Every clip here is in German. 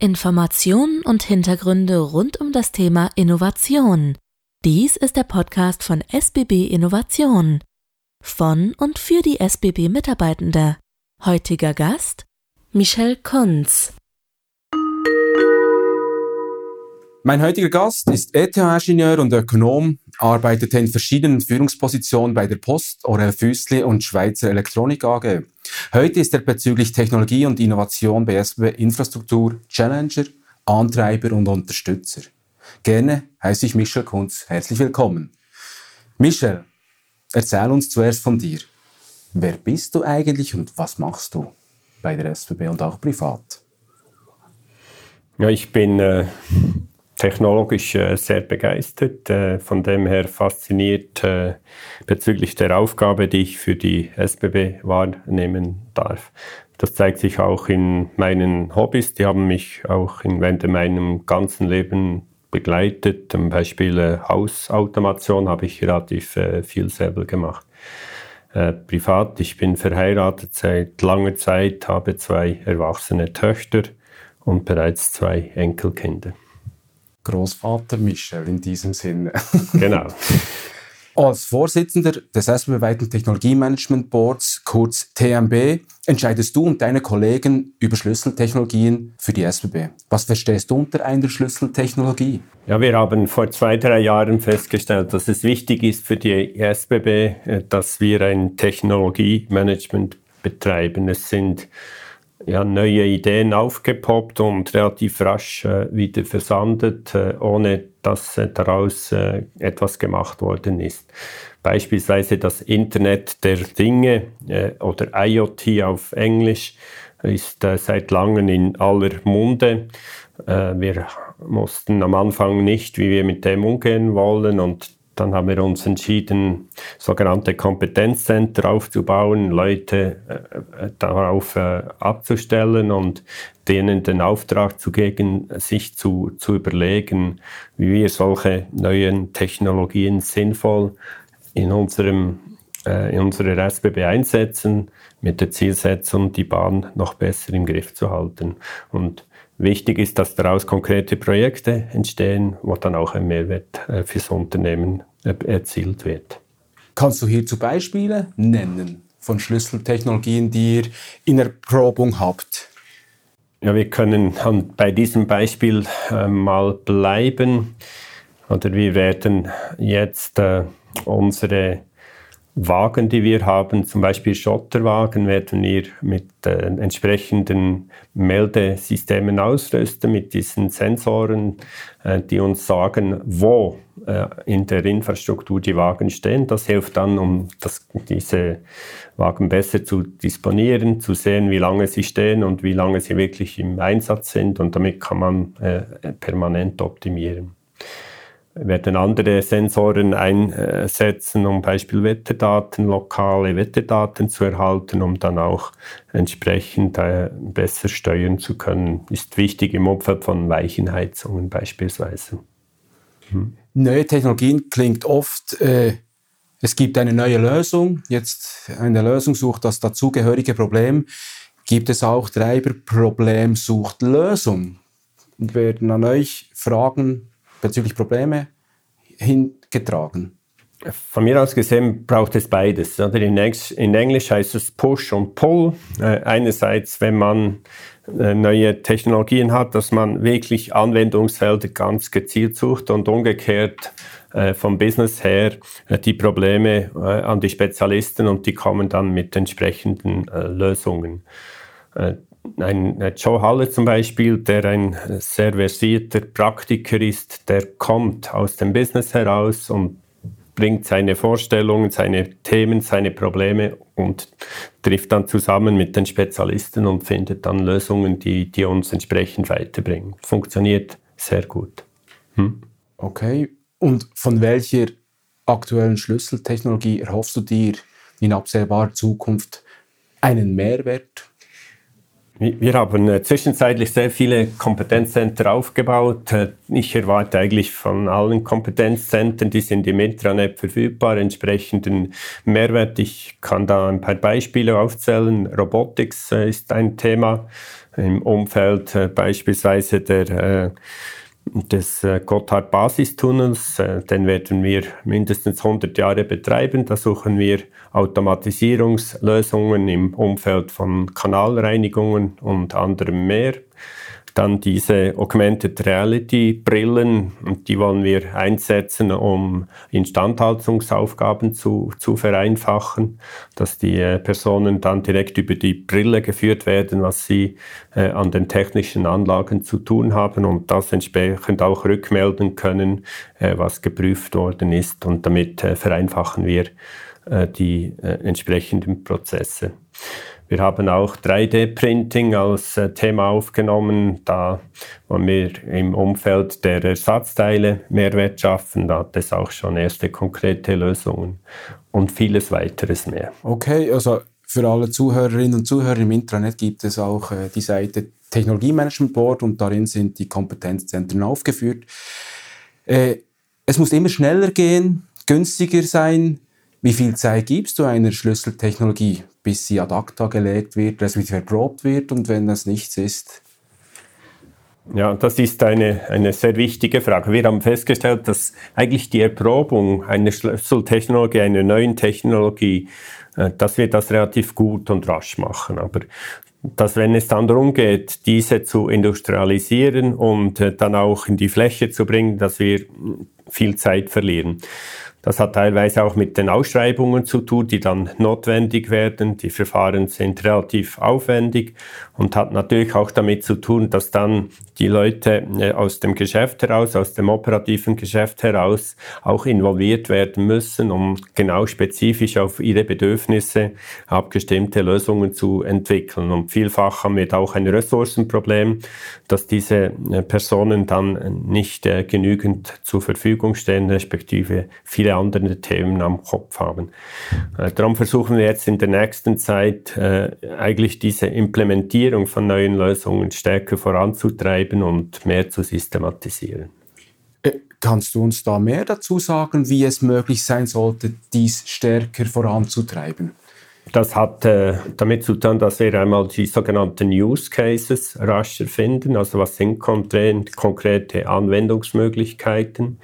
Informationen und Hintergründe rund um das Thema Innovation. Dies ist der Podcast von SBB Innovation. Von und für die SBB Mitarbeitende. Heutiger Gast Michel Kunz. Mein heutiger Gast ist ETH-Ingenieur und Ökonom, arbeitete in verschiedenen Führungspositionen bei der Post, Orel Füssli und Schweizer Elektronik AG. Heute ist er bezüglich Technologie und Innovation bei SBB Infrastruktur Challenger, Antreiber und Unterstützer. Gerne heiße ich Michel Kunz. Herzlich willkommen. Michel, erzähl uns zuerst von dir. Wer bist du eigentlich und was machst du bei der SBB und auch privat? Ja, ich bin äh, technologisch äh, sehr begeistert, äh, von dem her fasziniert äh, bezüglich der Aufgabe, die ich für die SBB wahrnehmen darf. Das zeigt sich auch in meinen Hobbys, die haben mich auch in, während meinem ganzen Leben begleitet. Zum Beispiel äh, Hausautomation habe ich relativ äh, viel selber gemacht. Äh, privat, ich bin verheiratet seit langer Zeit, habe zwei erwachsene Töchter und bereits zwei Enkelkinder. Großvater Michel in diesem Sinne. Genau. Als Vorsitzender des SBB-weiten Technologiemanagement Boards, kurz TMB, entscheidest du und deine Kollegen über Schlüsseltechnologien für die SBB. Was verstehst du unter einer Schlüsseltechnologie? Ja, wir haben vor zwei, drei Jahren festgestellt, dass es wichtig ist für die SBB, äh, dass wir ein Technologiemanagement betreiben. Es sind ja, neue Ideen aufgepoppt und relativ rasch äh, wieder versandet, äh, ohne dass äh, daraus äh, etwas gemacht worden ist. Beispielsweise das Internet der Dinge äh, oder IoT auf Englisch ist äh, seit langem in aller Munde. wir mussten am Anfang nicht, wie wir mit dem umgehen wollen und dann haben wir uns entschieden, sogenannte Kompetenzcenter aufzubauen, Leute äh, äh, darauf äh, abzustellen und denen den Auftrag zu geben, sich zu, zu überlegen, wie wir solche neuen Technologien sinnvoll in unserem äh, in unserer SBB einsetzen, mit der Zielsetzung, die Bahn noch besser im Griff zu halten. Und Wichtig ist, dass daraus konkrete Projekte entstehen, wo dann auch ein Mehrwert äh, fürs Unternehmen erzielt wird. Kannst du hierzu Beispiele nennen von Schlüsseltechnologien, die ihr in Erprobung habt? Ja, wir können bei diesem Beispiel äh, mal bleiben. Oder wir werden jetzt äh, unsere Wagen, die wir haben, zum Beispiel Schotterwagen, werden wir mit äh, entsprechenden Meldesystemen ausrüsten, mit diesen Sensoren, äh, die uns sagen, wo äh, in der Infrastruktur die Wagen stehen. Das hilft dann, um das, diese Wagen besser zu disponieren, zu sehen, wie lange sie stehen und wie lange sie wirklich im Einsatz sind. Und damit kann man äh, permanent optimieren werden andere Sensoren einsetzen, um Beispiel Wetterdaten, lokale Wetterdaten zu erhalten, um dann auch entsprechend äh, besser steuern zu können. Ist wichtig im Umfeld von Weichenheizungen beispielsweise. Hm. Neue Technologien klingt oft, äh, es gibt eine neue Lösung, jetzt eine Lösung sucht das dazugehörige Problem. Gibt es auch Treiber Problem sucht Lösung? Und werden an euch Fragen bezüglich Probleme hingetragen? Von mir aus gesehen braucht es beides. In, Englisch heißt es Push und Pull. Äh, einerseits, wenn man äh, neue Technologien hat, dass man wirklich Anwendungsfelder ganz gezielt sucht und umgekehrt äh, vom Business her die Probleme an die Spezialisten und die kommen dann mit entsprechenden Lösungen ein Joe Haller zum Beispiel, der ein sehr versierter Praktiker ist, der kommt aus dem Business heraus und bringt seine Vorstellungen, seine Themen, seine Probleme und trifft dann zusammen mit den Spezialisten und findet dann Lösungen, die, die uns entsprechend weiterbringen. Funktioniert sehr gut. Hm? Okay. Und von welcher aktuellen Schlüsseltechnologie erhoffst du dir in absehbarer Zukunft einen Mehrwert Wir haben äh, zwischenzeitlich sehr viele Kompetenzcenter aufgebaut. Äh, ich erwarte eigentlich von allen Kompetenzzentren, die sind im Intranet verfügbar, entsprechenden Mehrwert. Ich kann da ein paar Beispiele aufzählen. Robotics äh, ist ein Thema im Umfeld beispielsweise der des äh, Gotthard-Basistunnels, äh, den werden wir mindestens 100 Jahre betreiben. Da suchen wir Automatisierungslösungen im Umfeld von Kanalreinigungen und anderem mehr. Dann diese Augmented Reality Brillen, die wollen wir einsetzen, um Instandhaltungsaufgaben zu, zu vereinfachen, dass die äh, Personen dann direkt über die Brille geführt werden, was sie äh, an den technischen Anlagen zu tun haben und das entsprechend auch rückmelden können, äh, was geprüft worden ist. Und damit äh, vereinfachen wir äh, die entsprechenden Prozesse. Wir haben auch 3D-Printing als äh, Thema aufgenommen. Da wollen wir im Umfeld der Ersatzteile Mehrwert schaffen. Da hat es auch schon erste konkrete Lösungen und vieles weiteres mehr. Okay, also für alle Zuhörerinnen und Zuhörer im Intranet gibt es auch äh, die Seite Technologiemanagement Board und darin sind die Kompetenzzentren aufgeführt. Äh, es muss immer schneller gehen, günstiger sein. Wie viel Zeit gibst du einer Schlüsseltechnologie? Bis sie ad acta gelegt wird, respektive erprobt wird und wenn das nichts ist? Ja, das ist eine, eine sehr wichtige Frage. Wir haben festgestellt, dass eigentlich die Erprobung einer Schlüsseltechnologie, einer neuen Technologie, äh, dass wir das relativ gut und rasch machen. Aber dass wenn es dann darum geht, diese zu industrialisieren und äh, dann auch in die Fläche zu bringen, dass wir viel Zeit verlieren. Das hat teilweise auch mit den Ausschreibungen zu tun, die dann notwendig werden. Die Verfahren sind relativ aufwendig und hat natürlich auch damit zu tun, dass dann die Leute äh, aus dem Geschäft heraus, aus dem operativen Geschäft heraus auch involviert werden müssen, um genau spezifisch auf ihre Bedürfnisse abgestimmte Lösungen zu entwickeln. Und vielfach haben wir da auch ein Ressourcenproblem, dass diese äh, Personen dann nicht äh, genügend zur Verfügung stehen, respektive viele viele andere Themen am Kopf haben. Äh, darum versuchen wir jetzt in der nächsten Zeit äh, eigentlich diese Implementierung von neuen Lösungen stärker voranzutreiben und mehr zu systematisieren. Äh, kannst du uns da mehr dazu sagen, wie es möglich sein sollte, dies stärker voranzutreiben? Das hat äh, damit zu tun, dass wir einmal die sogenannten Use Cases rascher finden. Also was sind konkrete Anwendungsmöglichkeiten?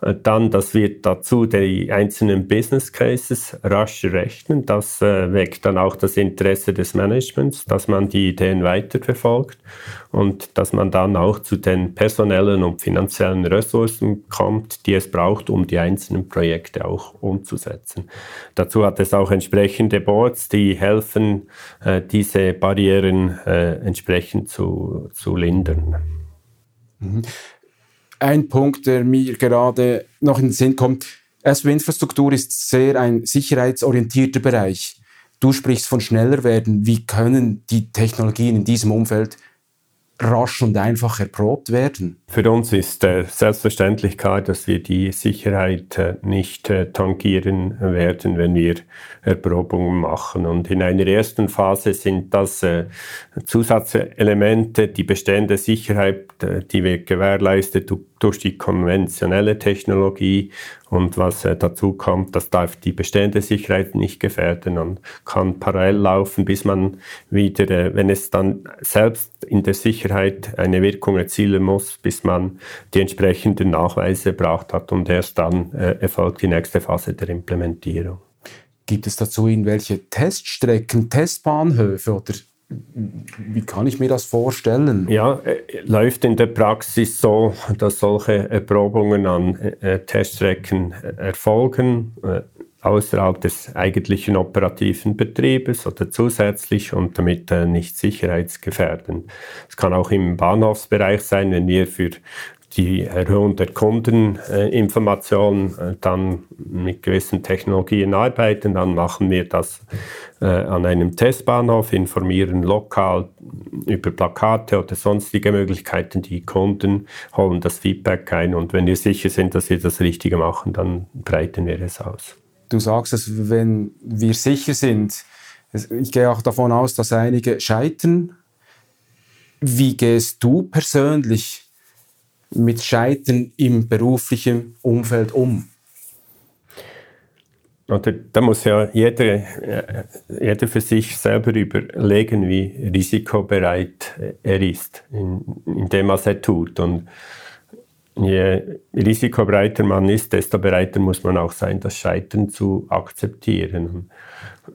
Äh, dann, dass wir dazu die einzelnen Business Cases rasch rechnen. Das äh, weckt dann auch das Interesse des Managements, dass man die Ideen weiterverfolgt und dass man dann auch zu den personellen und finanziellen Ressourcen kommt, die es braucht, um die einzelnen Projekte auch umzusetzen. Dazu hat es auch entsprechende Boards, die helfen, äh, diese Barrieren äh, entsprechend zu, zu lindern. Mhm ein Punkt, der mir gerade noch in den Sinn kommt. SW-Infrastruktur ist sehr ein sicherheitsorientierter Bereich. Du sprichst von schneller werden. Wie können die Technologien in diesem Umfeld rasch und einfach erprobt werden? Für uns ist äh, selbstverständlich klar, dass wir die Sicherheit äh, nicht äh, tangieren werden, wenn wir Erprobungen machen. Und in einer ersten Phase sind das äh, Zusatzelemente, die bestehende Sicherheit, äh, die wird gewährleistet durch die konventionelle Technologie und was äh, dazu kommt, das darf die bestehende Sicherheit nicht gefährden und kann parallel laufen, bis man wieder, wenn es dann selbst in der Sicherheit eine Wirkung erzielen muss, bis man die entsprechenden Nachweise erbracht hat und erst dann äh, erfolgt die nächste Phase der Implementierung. Gibt es dazu irgendwelche Teststrecken, Testbahnhöfe oder wie kann ich mir das vorstellen? Ja, äh, läuft in der Praxis so, dass solche Erprobungen an äh, Teststrecken äh, erfolgen, äh, außerhalb des eigentlichen operativen Betriebes oder zusätzlich und damit äh, nicht sicherheitsgefährdend. Es kann auch im Bahnhofsbereich sein, wenn wir für die Erhöhung der Kundeninformation äh, dann mit gewissen Technologien arbeiten, dann machen wir das äh, an einem Testbahnhof, informieren lokal über Plakate oder sonstige Möglichkeiten die Kunden, holen das Feedback ein und wenn wir sicher sind, dass wir das Richtige machen, dann breiten wir es aus. Du sagst, dass wenn wir sicher sind, ich gehe auch davon aus, dass einige scheitern Wie gehst du persönlich mit Scheitern im beruflichen Umfeld um? Da muss ja jeder, äh, jeder für sich selber überlegen, wie risikobereit er ist in, in dem, was er tut. Und je risikobereiter man ist, desto bereiter muss man auch sein, das Scheitern zu akzeptieren.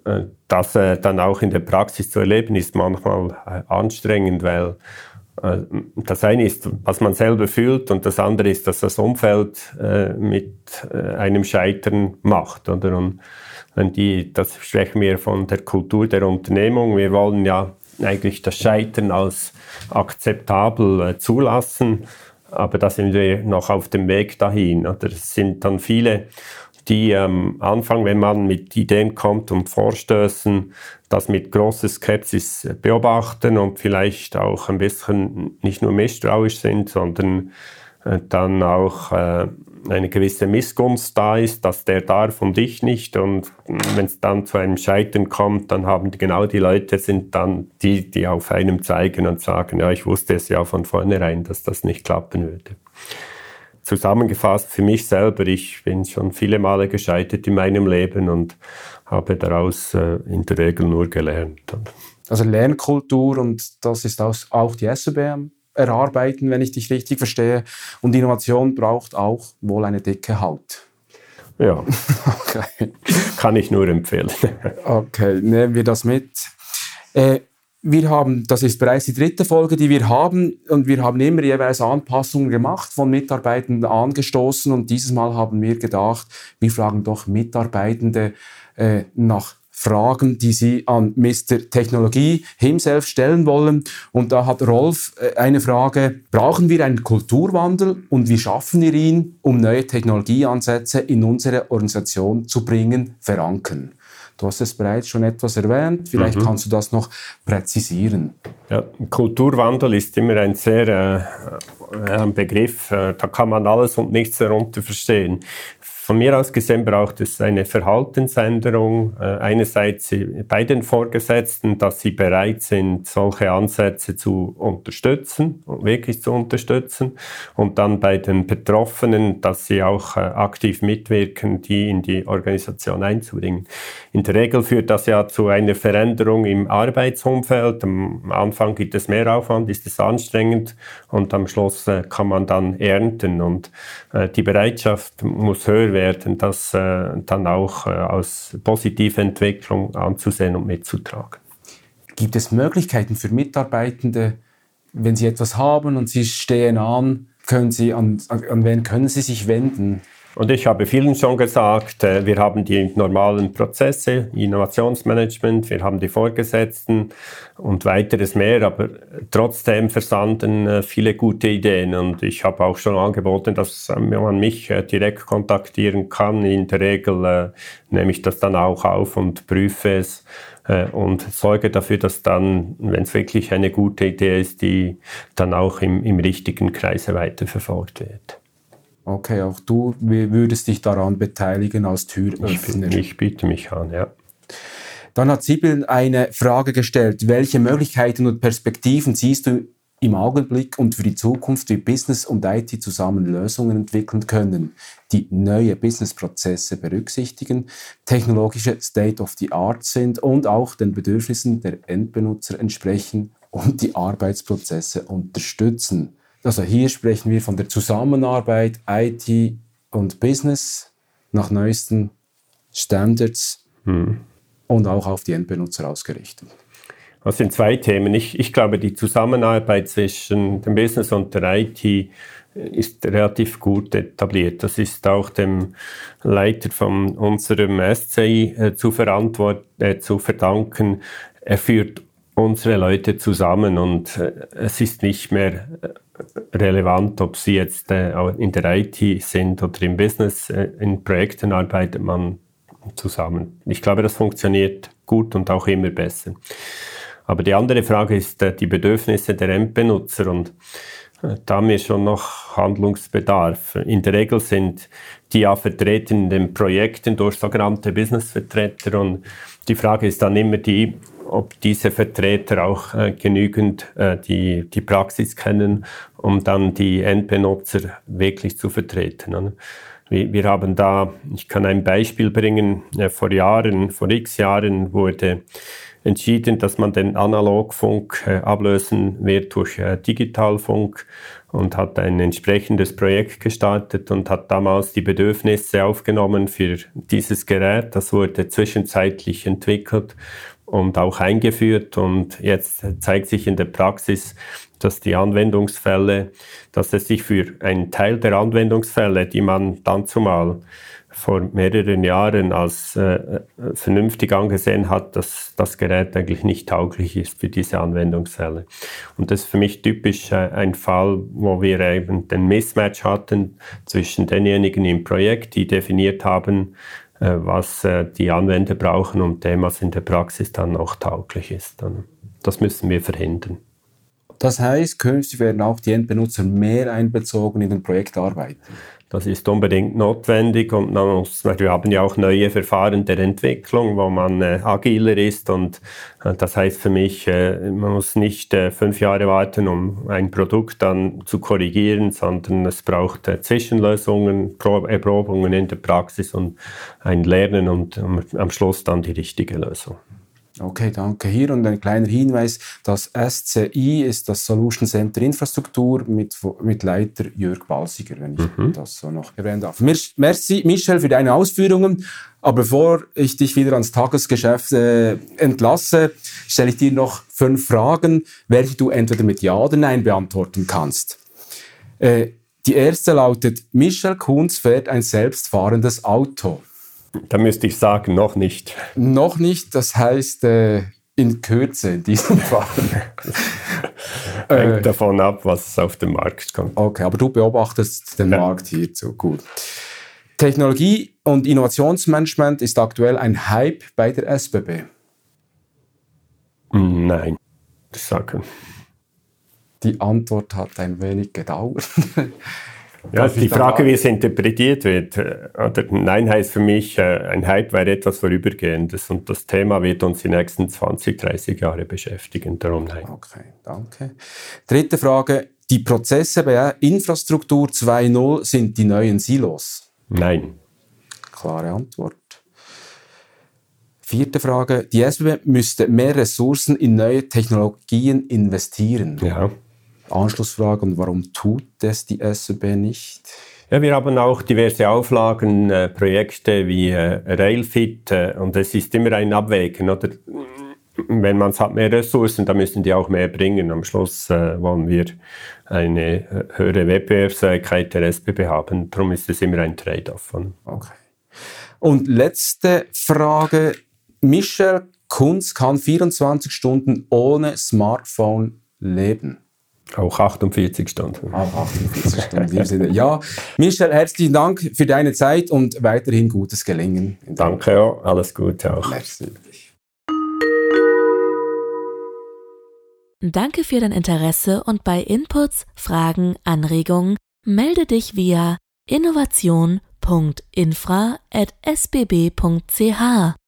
Äh, das äh, dann auch in der Praxis zu erleben, ist manchmal anstrengend, weil äh, das eine ist, was man selber fühlt und das andere ist, dass das Umfeld äh, mit äh, einem Scheitern macht. Oder? Und die, das sprechen wir von der Kultur der Unternehmung. Wir wollen ja eigentlich das Scheitern als akzeptabel äh, zulassen, aber da sind wir noch auf dem Weg dahin. Oder? Es sind dann viele die am ähm, Anfang, wenn man mit Ideen kommt und Vorstößen, das mit großer Skepsis beobachten und vielleicht auch ein bisschen nicht nur misstrauisch sind, sondern äh, dann auch äh, eine gewisse Missgunst da ist, dass der darf und ich nicht. Und wenn es dann zu einem Scheitern kommt, dann haben genau die Leute sind dann die, die auf einem zeigen und sagen, ja, ich wusste es ja von vornherein, dass das nicht klappen würde zusammengefasst für mich selber, ich bin schon viele Male gescheitert in meinem Leben und habe daraus äh, in der Regel nur gelernt. Also Lernkultur und das ist auch die SBM erarbeiten, wenn ich dich richtig verstehe. Und Innovation braucht auch wohl eine dicke Haut. Ja, okay. kann ich nur empfehlen. okay, nehmen wir das mit. Äh, wir haben, das ist bereits die dritte Folge, die wir haben, und wir haben immer jeweils Anpassungen gemacht, von Mitarbeitenden angestoßen, und dieses Mal haben wir gedacht, wir fragen doch Mitarbeitende äh, nach Fragen, die sie an Mr. Technologie himself stellen wollen. Und da hat Rolf äh, eine Frage, brauchen wir einen Kulturwandel und wie schaffen wir ihn, um neue Technologieansätze in unsere Organisation zu bringen, verankern? Du hast es bereits schon etwas erwähnt, vielleicht mhm. kannst du das noch präzisieren. Ja, Kulturwandel ist immer ein sehr äh, ein Begriff, äh, da kann man alles und nichts darunter verstehen. Von mir aus gesehen braucht es eine Verhaltensänderung. Äh, einerseits bei den Vorgesetzten, dass sie bereit sind, solche Ansätze zu unterstützen, wirklich zu unterstützen. Und dann bei den Betroffenen, dass sie auch äh, aktiv mitwirken, die in die Organisation einzubringen. In der Regel führt das ja zu einer Veränderung im Arbeitsumfeld. Am Anfang gibt es mehr Aufwand, ist es anstrengend und am Schluss äh, kann man dann ernten. Und die Bereitschaft muss höher werden werden, das äh, dann auch äh, als positive Entwicklung anzusehen und mitzutragen. Gibt es Möglichkeiten für Mitarbeitende, wenn sie etwas haben und sie stehen an, können sie an, an wen können sie sich wenden? Und ich habe vielen schon gesagt, äh, wir haben die normalen Prozesse, Innovationsmanagement, wir haben die Vorgesetzten und weiteres mehr, aber trotzdem versanden äh, viele gute Ideen. Und ich habe auch schon angeboten, dass man mich äh, direkt kontaktieren kann. In der Regel nehme ich das dann auch auf und prüfe es und sorge dafür, dass dann, wenn es wirklich eine gute Idee ist, die dann auch im, im richtigen Kreise weiterverfolgt wird. Okay, auch du würdest dich daran beteiligen als Türöffner. Ich, ich biete mich an, ja. Dann hat Sibyl eine Frage gestellt. Welche Möglichkeiten und Perspektiven siehst du im Augenblick und für die Zukunft, wie Business und IT zusammen Lösungen entwickeln können, die neue Businessprozesse berücksichtigen, technologische State of the Art sind und auch den Bedürfnissen der Endbenutzer entsprechen und die Arbeitsprozesse unterstützen? Also hier sprechen wir von der Zusammenarbeit IT und Business nach neuesten Standards hm. und auch auf die Endbenutzer ausgerichtet. Das sind zwei Themen. Ich, ich glaube, die Zusammenarbeit zwischen dem Business und der IT ist relativ gut etabliert. Das ist auch dem Leiter von unserem SCI äh, zu, äh, zu verdanken. Er führt unsere Leute zusammen und äh, es ist nicht mehr äh, relevant, ob sie jetzt äh, in der IT sind oder im Business. In Projekten arbeitet man zusammen. Ich glaube, das funktioniert gut und auch immer besser. Aber die andere Frage ist die Bedürfnisse der Endbenutzer und da haben wir schon noch Handlungsbedarf. In der Regel sind die ja vertreten in den Projekten durch sogenannte Businessvertreter und die Frage ist dann immer die, ob diese Vertreter auch äh, genügend äh, die, die Praxis kennen, um dann die Endbenutzer wirklich zu vertreten. Ne? Wir, haben da, ich kann ein Beispiel bringen, äh, vor Jahren, vor x Jahren wurde entschieden, dass man den Analogfunk äh, ablösen wird durch äh, Digitalfunk und hat ein entsprechendes Projekt gestartet und hat damals die Bedürfnisse aufgenommen für dieses Gerät. Das wurde zwischenzeitlich entwickelt und auch eingeführt und jetzt zeigt sich in der Praxis, dass die Anwendungsfälle, dass es sich für einen Teil der Anwendungsfälle, die man dann zumal vor mehreren Jahren als äh, vernünftig angesehen hat, dass das Gerät eigentlich nicht tauglich ist für diese Anwendungsfälle. Und das ist für mich typisch äh, ein Fall, wo wir eben den Mismatch hatten zwischen denjenigen im Projekt, die definiert haben, äh, was äh, die Anwender brauchen und dem, was in der Praxis dann auch tauglich ist. Das müssen wir verhindern. Das heißt, künftig werden auch die Endbenutzer mehr einbezogen in den Projektarbeit. Das ist unbedingt notwendig und man muss, wir haben ja auch neue Verfahren der Entwicklung, wo man äh, agiler ist und äh, das heißt für mich, äh, man muss nicht äh, fünf Jahre warten, um ein Produkt dann zu korrigieren, sondern es braucht äh, Zwischenlösungen, Pro Erprobungen in der Praxis und ein Lernen und um, am Schluss dann die richtige Lösung. Okay, danke. Hier und ein kleiner Hinweis, das SCI ist das Solution Center Infrastruktur mit, mit Leiter Jörg Balsiger, wenn ich mhm. das so noch erwähnen darf. Merci, Michel, für deine Ausführungen. Aber bevor ich dich wieder ans Tagesgeschäft äh, entlasse, stelle ich dir noch fünf Fragen, welche du entweder mit Ja oder Nein beantworten kannst. Äh, die erste lautet, Michel Kunz fährt ein selbstfahrendes Auto. Da müsste ich sagen, noch nicht. Noch nicht, das heißt äh, in Kürze in diesem Fall. Hängt äh, davon ab, was auf den Markt kommt. Okay, aber du beobachtest den ja. Markt hierzu. Gut. Technologie- und Innovationsmanagement ist aktuell ein Hype bei der SBB. Nein, ich sage. Die Antwort hat ein wenig gedauert. Ja, die Frage, wie es interpretiert wird. Äh, oder Nein heißt für mich, äh, ein Hype wäre etwas Vorübergehendes und das Thema wird uns die nächsten 20, 30 Jahre beschäftigen. Darum nein. Okay, danke. Dritte Frage. Die Prozesse bei Infrastruktur 2.0 sind die neuen Silos? Nein. Klare Antwort. Vierte Frage. Die SBB müsste mehr Ressourcen in neue Technologien investieren. Ja. Anschlussfrage, und warum tut das die SBB nicht? Ja, wir haben auch diverse Auflagen, äh, Projekte wie äh, Railfit äh, und es ist immer ein Abwägen. Oder? Wenn man hat mehr Ressourcen, dann müssen die auch mehr bringen. Am Schluss äh, wollen wir eine äh, höhere Wettbewerbsfähigkeit der SBB haben. Darum ist es immer ein Trade-off. Okay. Und letzte Frage. Michel Kunz kann 24 Stunden ohne Smartphone leben. Auch 48 Stunden. Auch 48 Stunden. ja, Michel, herzlichen Dank für deine Zeit und weiterhin gutes Gelingen. Danke, ja. alles Gute auch. Merci. Danke für dein Interesse und bei Inputs, Fragen, Anregungen melde dich via innovation.infra.sbb.ch.